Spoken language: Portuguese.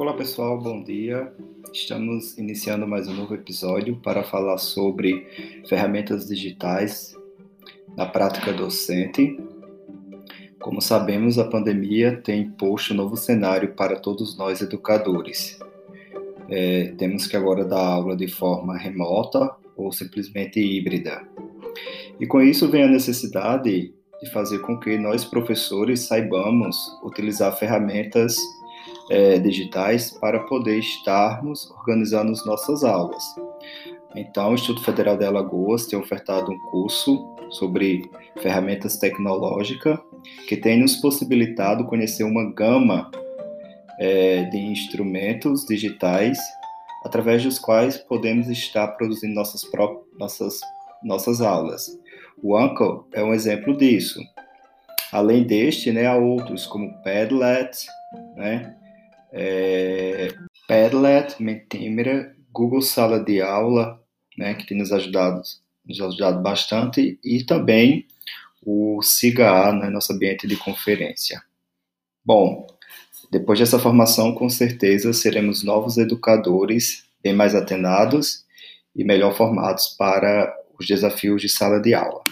Olá pessoal, bom dia. Estamos iniciando mais um novo episódio para falar sobre ferramentas digitais na prática docente. Como sabemos, a pandemia tem imposto um novo cenário para todos nós educadores. É, temos que agora dar aula de forma remota ou simplesmente híbrida. E com isso vem a necessidade de fazer com que nós, professores, saibamos utilizar ferramentas é, digitais para poder estarmos organizando as nossas aulas. Então, o Instituto Federal de Alagoas tem ofertado um curso sobre ferramentas tecnológicas que tem nos possibilitado conhecer uma gama é, de instrumentos digitais através dos quais podemos estar produzindo nossas, nossas, nossas aulas. O Anchor é um exemplo disso. Além deste, né, há outros como Padlet, né, é, Padlet, Mentimeter, Google Sala de Aula, né, que tem nos ajudado, nos ajudado bastante, e também o SIGA, né, nosso ambiente de conferência. Bom, depois dessa formação, com certeza seremos novos educadores, bem mais atenados e melhor formados para os desafios de sala de aula.